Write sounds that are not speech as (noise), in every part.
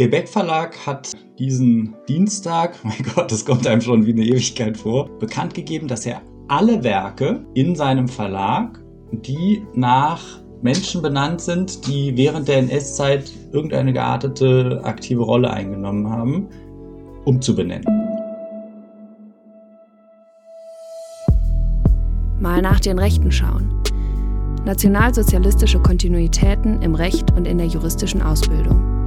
Der Beck Verlag hat diesen Dienstag, (laughs) mein Gott, das kommt einem schon wie eine Ewigkeit vor, bekannt gegeben, dass er alle Werke in seinem Verlag, die nach Menschen benannt sind, die während der NS-Zeit irgendeine geartete aktive Rolle eingenommen haben, umzubenennen. Mal nach den Rechten schauen. Nationalsozialistische Kontinuitäten im Recht und in der juristischen Ausbildung.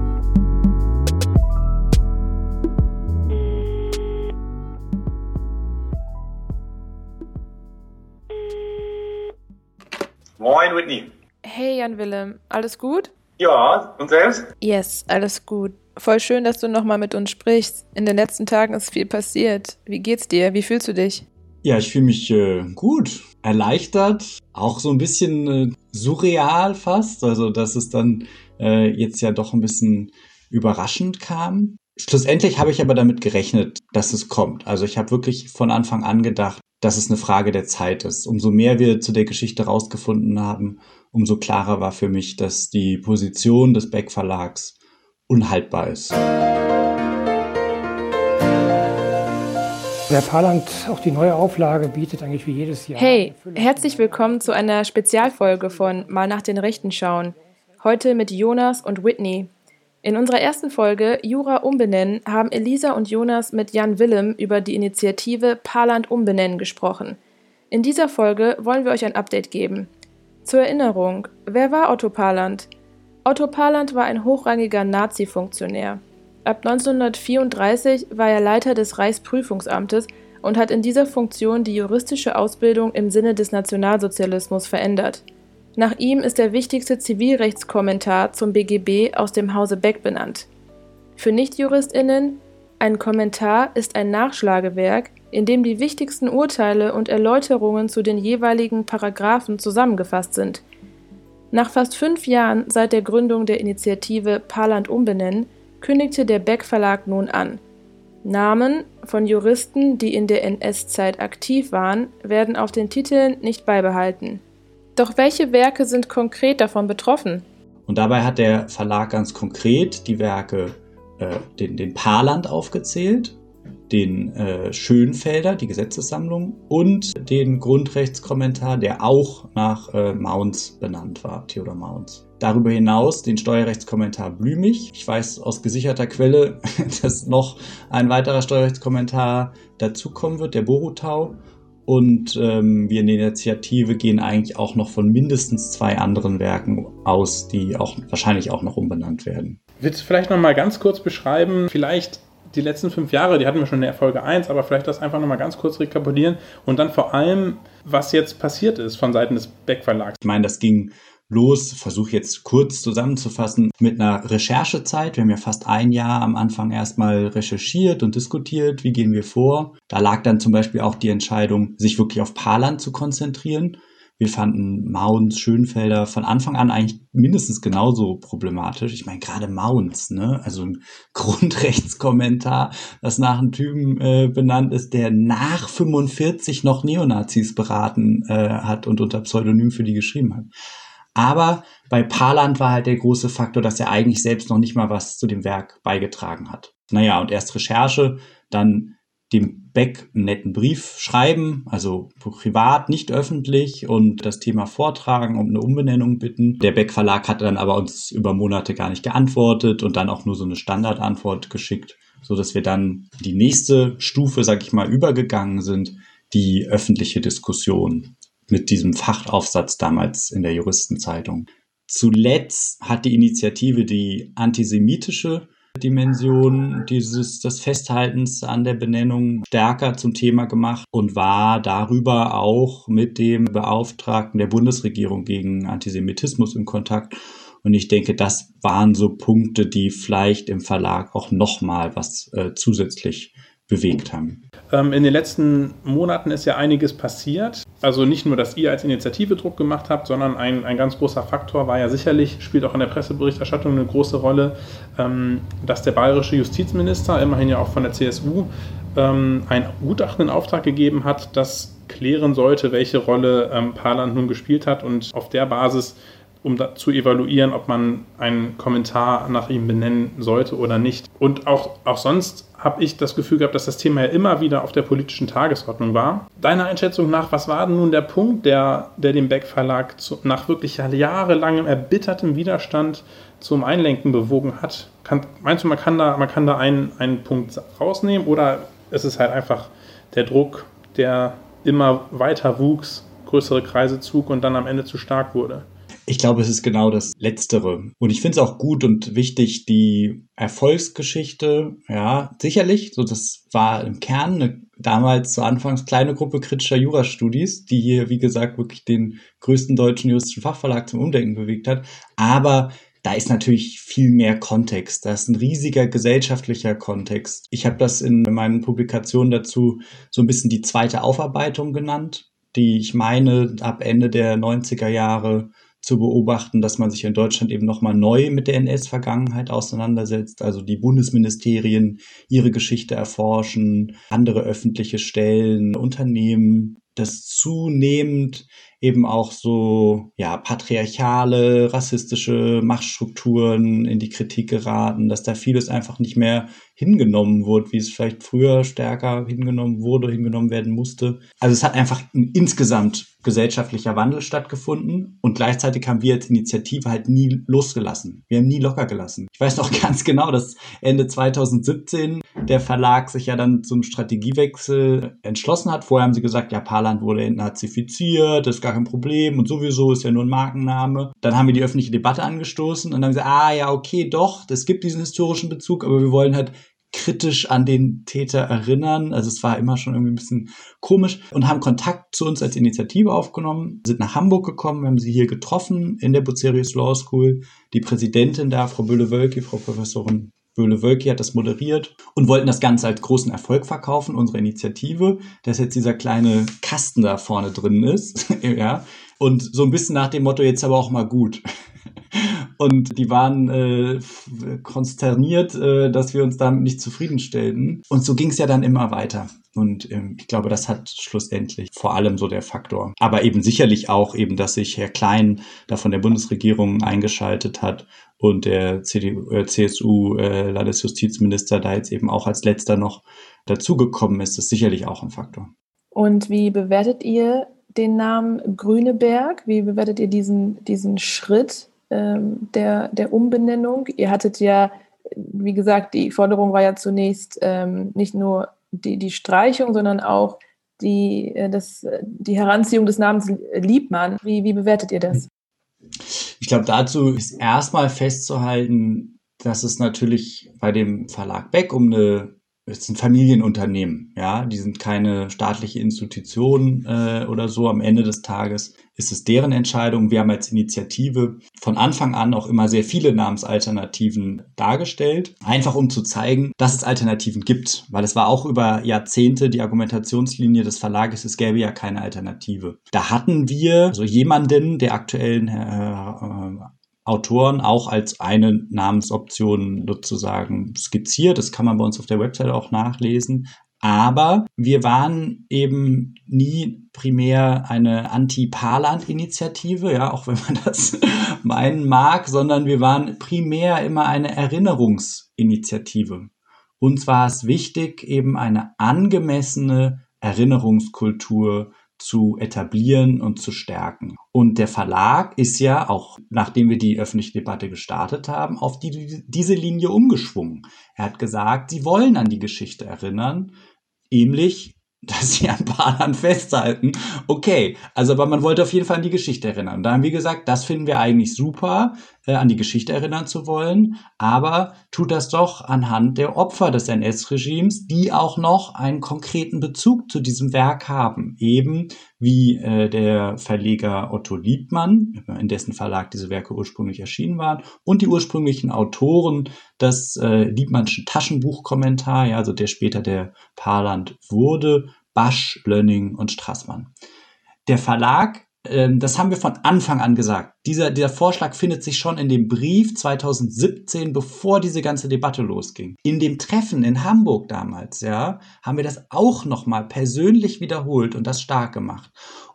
Whitney. Hey Jan Willem, alles gut? Ja, und selbst? Yes, alles gut. Voll schön, dass du nochmal mit uns sprichst. In den letzten Tagen ist viel passiert. Wie geht's dir? Wie fühlst du dich? Ja, ich fühle mich äh, gut, erleichtert, auch so ein bisschen äh, surreal fast. Also, dass es dann äh, jetzt ja doch ein bisschen überraschend kam. Schlussendlich habe ich aber damit gerechnet, dass es kommt. Also ich habe wirklich von Anfang an gedacht, dass es eine Frage der Zeit ist. Umso mehr wir zu der Geschichte rausgefunden haben, umso klarer war für mich, dass die Position des Beck Verlags unhaltbar ist. Der Paarland, auch die neue Auflage, bietet eigentlich wie jedes Jahr. Hey, herzlich willkommen zu einer Spezialfolge von Mal nach den Rechten schauen. Heute mit Jonas und Whitney. In unserer ersten Folge Jura umbenennen haben Elisa und Jonas mit Jan Willem über die Initiative Paarland umbenennen gesprochen. In dieser Folge wollen wir euch ein Update geben. Zur Erinnerung, wer war Otto Paarland? Otto Paarland war ein hochrangiger Nazi-Funktionär. Ab 1934 war er Leiter des Reichsprüfungsamtes und hat in dieser Funktion die juristische Ausbildung im Sinne des Nationalsozialismus verändert. Nach ihm ist der wichtigste Zivilrechtskommentar zum BGB aus dem Hause Beck benannt. Für Nichtjuristinnen ein Kommentar ist ein Nachschlagewerk, in dem die wichtigsten Urteile und Erläuterungen zu den jeweiligen Paragraphen zusammengefasst sind. Nach fast fünf Jahren seit der Gründung der Initiative Paarland umbenennen kündigte der Beck Verlag nun an. Namen von Juristen, die in der NS-Zeit aktiv waren, werden auf den Titeln nicht beibehalten. Doch welche Werke sind konkret davon betroffen? Und dabei hat der Verlag ganz konkret die Werke, äh, den, den Paarland aufgezählt, den äh, Schönfelder, die Gesetzessammlung und den Grundrechtskommentar, der auch nach äh, Mounts benannt war, Theodor Mounts. Darüber hinaus den Steuerrechtskommentar Blümich. Ich weiß aus gesicherter Quelle, (laughs) dass noch ein weiterer Steuerrechtskommentar dazukommen wird, der Borutau. Und ähm, wir in der Initiative gehen eigentlich auch noch von mindestens zwei anderen Werken aus, die auch wahrscheinlich auch noch umbenannt werden. Willst du vielleicht noch mal ganz kurz beschreiben, vielleicht die letzten fünf Jahre, die hatten wir schon in der Folge 1, aber vielleicht das einfach noch mal ganz kurz rekapitulieren und dann vor allem, was jetzt passiert ist von Seiten des Beck Verlags. Ich meine, das ging los, versuche jetzt kurz zusammenzufassen, mit einer Recherchezeit. Wir haben ja fast ein Jahr am Anfang erstmal recherchiert und diskutiert, wie gehen wir vor. Da lag dann zum Beispiel auch die Entscheidung, sich wirklich auf Paarland zu konzentrieren. Wir fanden Mounds, Schönfelder von Anfang an eigentlich mindestens genauso problematisch. Ich meine, gerade Mounds, ne? Also ein (laughs) Grundrechtskommentar, das nach einem Typen äh, benannt ist, der nach 45 noch Neonazis beraten äh, hat und unter Pseudonym für die geschrieben hat. Aber bei Parland war halt der große Faktor, dass er eigentlich selbst noch nicht mal was zu dem Werk beigetragen hat. Naja, und erst Recherche, dann dem Beck einen netten Brief schreiben, also privat, nicht öffentlich und das Thema vortragen, um eine Umbenennung bitten. Der Beck Verlag hat dann aber uns über Monate gar nicht geantwortet und dann auch nur so eine Standardantwort geschickt, so dass wir dann die nächste Stufe, sag ich mal, übergegangen sind, die öffentliche Diskussion mit diesem Fachaufsatz damals in der Juristenzeitung. Zuletzt hat die Initiative die antisemitische Dimension dieses des Festhaltens an der Benennung stärker zum Thema gemacht und war darüber auch mit dem Beauftragten der Bundesregierung gegen Antisemitismus in Kontakt. Und ich denke, das waren so Punkte, die vielleicht im Verlag auch nochmal was äh, zusätzlich bewegt haben. Ähm, in den letzten Monaten ist ja einiges passiert. Also nicht nur, dass ihr als Initiative Druck gemacht habt, sondern ein, ein ganz großer Faktor war ja sicherlich, spielt auch in der Presseberichterstattung eine große Rolle, ähm, dass der bayerische Justizminister, immerhin ja auch von der CSU, ähm, ein Gutachten in Auftrag gegeben hat, das klären sollte, welche Rolle Paarland nun gespielt hat und auf der Basis um zu evaluieren, ob man einen Kommentar nach ihm benennen sollte oder nicht. Und auch, auch sonst habe ich das Gefühl gehabt, dass das Thema ja immer wieder auf der politischen Tagesordnung war. Deiner Einschätzung nach, was war denn nun der Punkt, der, der den Beck Verlag zu, nach wirklich jahrelangem erbittertem Widerstand zum Einlenken bewogen hat? Kann, meinst du, man kann da, man kann da einen, einen Punkt rausnehmen oder ist es halt einfach der Druck, der immer weiter wuchs, größere Kreise zug und dann am Ende zu stark wurde? Ich glaube, es ist genau das Letztere. Und ich finde es auch gut und wichtig, die Erfolgsgeschichte, ja, sicherlich, so das war im Kern eine damals zu Anfangs kleine Gruppe kritischer Jurastudis, die hier, wie gesagt, wirklich den größten deutschen juristischen Fachverlag zum Umdenken bewegt hat. Aber da ist natürlich viel mehr Kontext. Da ist ein riesiger gesellschaftlicher Kontext. Ich habe das in meinen Publikationen dazu so ein bisschen die zweite Aufarbeitung genannt, die ich meine, ab Ende der 90er Jahre zu beobachten, dass man sich in Deutschland eben nochmal neu mit der NS-Vergangenheit auseinandersetzt, also die Bundesministerien ihre Geschichte erforschen, andere öffentliche Stellen, Unternehmen, das zunehmend eben auch so ja patriarchale, rassistische Machtstrukturen in die Kritik geraten, dass da vieles einfach nicht mehr hingenommen wurde, wie es vielleicht früher stärker hingenommen wurde, hingenommen werden musste. Also es hat einfach ein insgesamt gesellschaftlicher Wandel stattgefunden und gleichzeitig haben wir als Initiative halt nie losgelassen. Wir haben nie locker gelassen. Ich weiß noch (laughs) ganz genau, dass Ende 2017 der Verlag sich ja dann zum Strategiewechsel entschlossen hat. Vorher haben sie gesagt, ja, Parland wurde entnazifiziert, das ist gar kein Problem und sowieso ist ja nur ein Markenname. Dann haben wir die öffentliche Debatte angestoßen und dann haben gesagt, ah ja, okay, doch, es gibt diesen historischen Bezug, aber wir wollen halt kritisch an den Täter erinnern. Also es war immer schon irgendwie ein bisschen komisch und haben Kontakt zu uns als Initiative aufgenommen, sind nach Hamburg gekommen, haben sie hier getroffen in der Bucerius Law School. Die Präsidentin da, Frau Böhle-Wölki, Frau Professorin Böhle-Wölki hat das moderiert und wollten das Ganze als großen Erfolg verkaufen, unsere Initiative, dass jetzt dieser kleine Kasten da vorne drin ist, (laughs) ja, und so ein bisschen nach dem Motto, jetzt aber auch mal gut. Und die waren äh, konsterniert, äh, dass wir uns damit nicht zufriedenstellten. Und so ging es ja dann immer weiter. Und ähm, ich glaube, das hat schlussendlich vor allem so der Faktor. Aber eben sicherlich auch eben, dass sich Herr Klein da von der Bundesregierung eingeschaltet hat und der äh, CSU äh, Landesjustizminister da jetzt eben auch als letzter noch dazugekommen ist, ist sicherlich auch ein Faktor. Und wie bewertet ihr den Namen Grüneberg? Wie bewertet ihr diesen, diesen Schritt ähm, der, der Umbenennung? Ihr hattet ja, wie gesagt, die Forderung war ja zunächst ähm, nicht nur die, die Streichung, sondern auch die, äh, das, die Heranziehung des Namens Liebmann. Wie, wie bewertet ihr das? Ich glaube, dazu ist erstmal festzuhalten, dass es natürlich bei dem Verlag Beck um eine es sind Familienunternehmen, ja, die sind keine staatliche Institution äh, oder so. Am Ende des Tages ist es deren Entscheidung. Wir haben als Initiative von Anfang an auch immer sehr viele Namensalternativen dargestellt, einfach um zu zeigen, dass es Alternativen gibt, weil es war auch über Jahrzehnte die Argumentationslinie des Verlages, es gäbe ja keine Alternative. Da hatten wir so jemanden, der aktuellen äh, Autoren auch als eine Namensoption sozusagen skizziert. Das kann man bei uns auf der Website auch nachlesen. Aber wir waren eben nie primär eine Anti-Parland-Initiative, ja, auch wenn man (laughs) das meinen mag, sondern wir waren primär immer eine Erinnerungsinitiative. Uns war es wichtig, eben eine angemessene Erinnerungskultur zu etablieren und zu stärken. Und der Verlag ist ja auch, nachdem wir die öffentliche Debatte gestartet haben, auf die, diese Linie umgeschwungen. Er hat gesagt, sie wollen an die Geschichte erinnern, ähnlich (laughs) dass sie an Bahnern festhalten. Okay, also aber man wollte auf jeden Fall an die Geschichte erinnern. Da haben wir gesagt, das finden wir eigentlich super, äh, an die Geschichte erinnern zu wollen, aber tut das doch anhand der Opfer des NS-Regimes, die auch noch einen konkreten Bezug zu diesem Werk haben. Eben wie äh, der Verleger Otto Liebmann, in dessen Verlag diese Werke ursprünglich erschienen waren, und die ursprünglichen Autoren des äh, Liebmannschen Taschenbuchkommentar, ja, also der später der Parland wurde, Basch, Lönning und Strassmann. Der Verlag das haben wir von Anfang an gesagt. Dieser, dieser Vorschlag findet sich schon in dem Brief 2017, bevor diese ganze Debatte losging. In dem Treffen in Hamburg damals, ja, haben wir das auch nochmal persönlich wiederholt und das stark gemacht.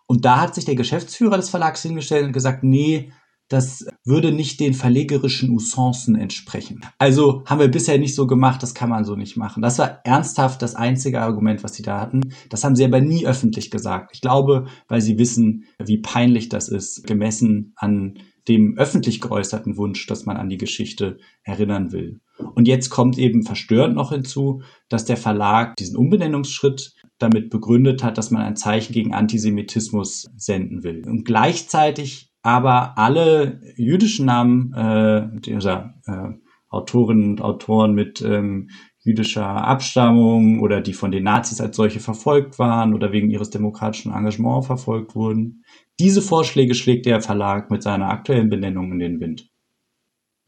Und da hat sich der Geschäftsführer des Verlags hingestellt und gesagt, nee, das würde nicht den verlegerischen Usancen entsprechen. Also haben wir bisher nicht so gemacht, das kann man so nicht machen. Das war ernsthaft das einzige Argument, was sie da hatten. Das haben sie aber nie öffentlich gesagt. Ich glaube, weil sie wissen, wie peinlich das ist, gemessen an dem öffentlich geäußerten Wunsch, dass man an die Geschichte erinnern will. Und jetzt kommt eben verstörend noch hinzu, dass der Verlag diesen Umbenennungsschritt damit begründet hat, dass man ein Zeichen gegen Antisemitismus senden will. Und gleichzeitig aber alle jüdischen Namen äh, dieser äh, Autorinnen und Autoren mit ähm, jüdischer Abstammung oder die von den Nazis als solche verfolgt waren oder wegen ihres demokratischen Engagements verfolgt wurden. Diese Vorschläge schlägt der Verlag mit seiner aktuellen Benennung in den Wind.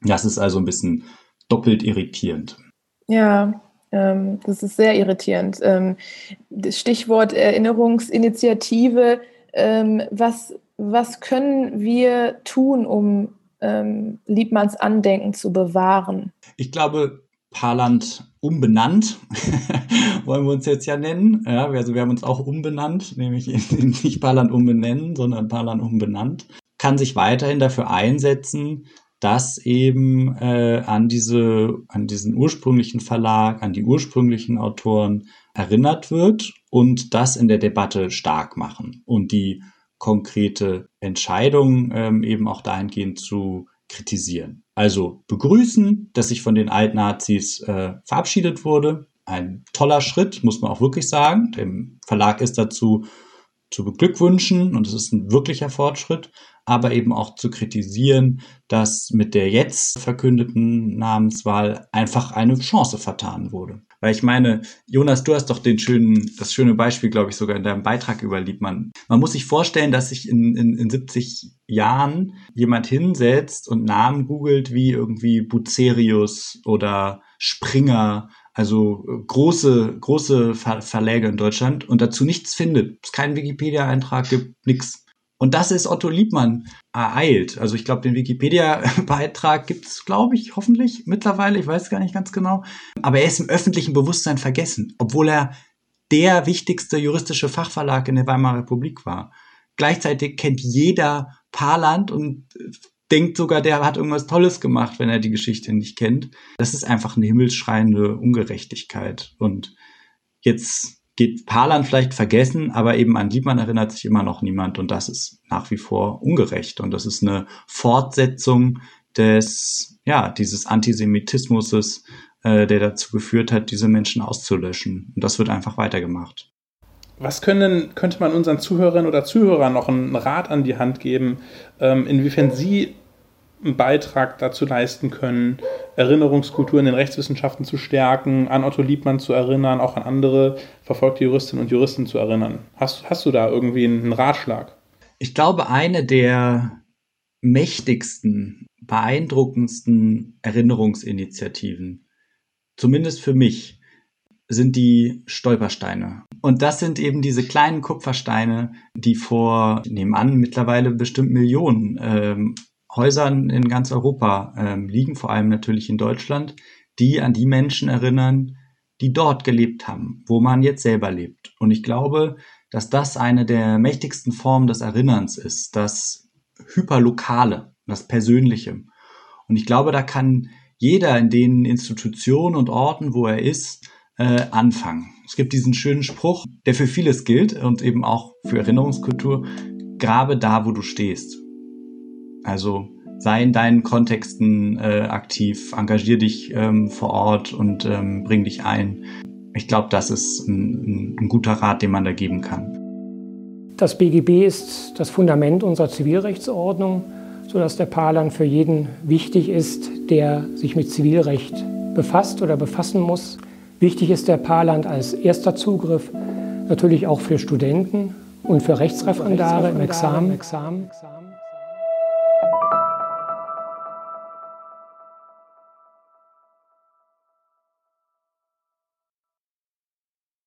Das ist also ein bisschen doppelt irritierend. Ja, ähm, das ist sehr irritierend. Ähm, Stichwort Erinnerungsinitiative. Ähm, was was können wir tun, um ähm, Liebmanns Andenken zu bewahren? Ich glaube, Paarland umbenannt, (laughs) wollen wir uns jetzt ja nennen. Ja, also wir haben uns auch umbenannt, nämlich in, nicht Paarland umbenennen, sondern Paarland umbenannt. Kann sich weiterhin dafür einsetzen, dass eben äh, an diese, an diesen ursprünglichen Verlag, an die ursprünglichen Autoren erinnert wird und das in der Debatte stark machen und die konkrete Entscheidungen ähm, eben auch dahingehend zu kritisieren. Also begrüßen, dass sich von den Altnazis äh, verabschiedet wurde. Ein toller Schritt, muss man auch wirklich sagen. Dem Verlag ist dazu zu beglückwünschen und es ist ein wirklicher Fortschritt, aber eben auch zu kritisieren, dass mit der jetzt verkündeten Namenswahl einfach eine Chance vertan wurde. Weil ich meine, Jonas, du hast doch den schönen, das schöne Beispiel, glaube ich, sogar in deinem Beitrag über Liebmann. Man muss sich vorstellen, dass sich in, in, in 70 Jahren jemand hinsetzt und Namen googelt wie irgendwie Bucerius oder Springer, also große, große Ver Verläge in Deutschland und dazu nichts findet. Es keinen Wikipedia-Eintrag gibt, nichts. Und das ist Otto Liebmann ereilt. Also ich glaube, den Wikipedia-Beitrag gibt es, glaube ich, hoffentlich mittlerweile. Ich weiß gar nicht ganz genau. Aber er ist im öffentlichen Bewusstsein vergessen, obwohl er der wichtigste juristische Fachverlag in der Weimarer Republik war. Gleichzeitig kennt jeder Paarland und denkt sogar, der hat irgendwas Tolles gemacht, wenn er die Geschichte nicht kennt. Das ist einfach eine himmelsschreiende Ungerechtigkeit. Und jetzt geht Paarland vielleicht vergessen, aber eben an Liebmann erinnert sich immer noch niemand und das ist nach wie vor ungerecht und das ist eine Fortsetzung des, ja, dieses Antisemitismus, äh, der dazu geführt hat, diese Menschen auszulöschen und das wird einfach weitergemacht. Was können, könnte man unseren Zuhörerinnen oder Zuhörern noch einen Rat an die Hand geben, ähm, inwiefern sie einen Beitrag dazu leisten können, Erinnerungskultur in den Rechtswissenschaften zu stärken, an Otto Liebmann zu erinnern, auch an andere verfolgte Juristinnen und Juristen zu erinnern. Hast, hast du da irgendwie einen Ratschlag? Ich glaube, eine der mächtigsten, beeindruckendsten Erinnerungsinitiativen, zumindest für mich, sind die Stolpersteine. Und das sind eben diese kleinen Kupfersteine, die vor, nebenan mittlerweile bestimmt Millionen ähm, Häusern in ganz Europa ähm, liegen, vor allem natürlich in Deutschland, die an die Menschen erinnern, die dort gelebt haben, wo man jetzt selber lebt. Und ich glaube, dass das eine der mächtigsten Formen des Erinnerns ist, das Hyperlokale, das Persönliche. Und ich glaube, da kann jeder in den Institutionen und Orten, wo er ist, äh, anfangen. Es gibt diesen schönen Spruch, der für vieles gilt und eben auch für Erinnerungskultur, grabe da, wo du stehst. Also sei in deinen Kontexten äh, aktiv, engagier dich ähm, vor Ort und ähm, bring dich ein. Ich glaube, das ist ein, ein guter Rat, den man da geben kann. Das BGB ist das Fundament unserer Zivilrechtsordnung, sodass der Paarland für jeden wichtig ist, der sich mit Zivilrecht befasst oder befassen muss. Wichtig ist der Paarland als erster Zugriff, natürlich auch für Studenten und für Rechtsreferendare im Examen.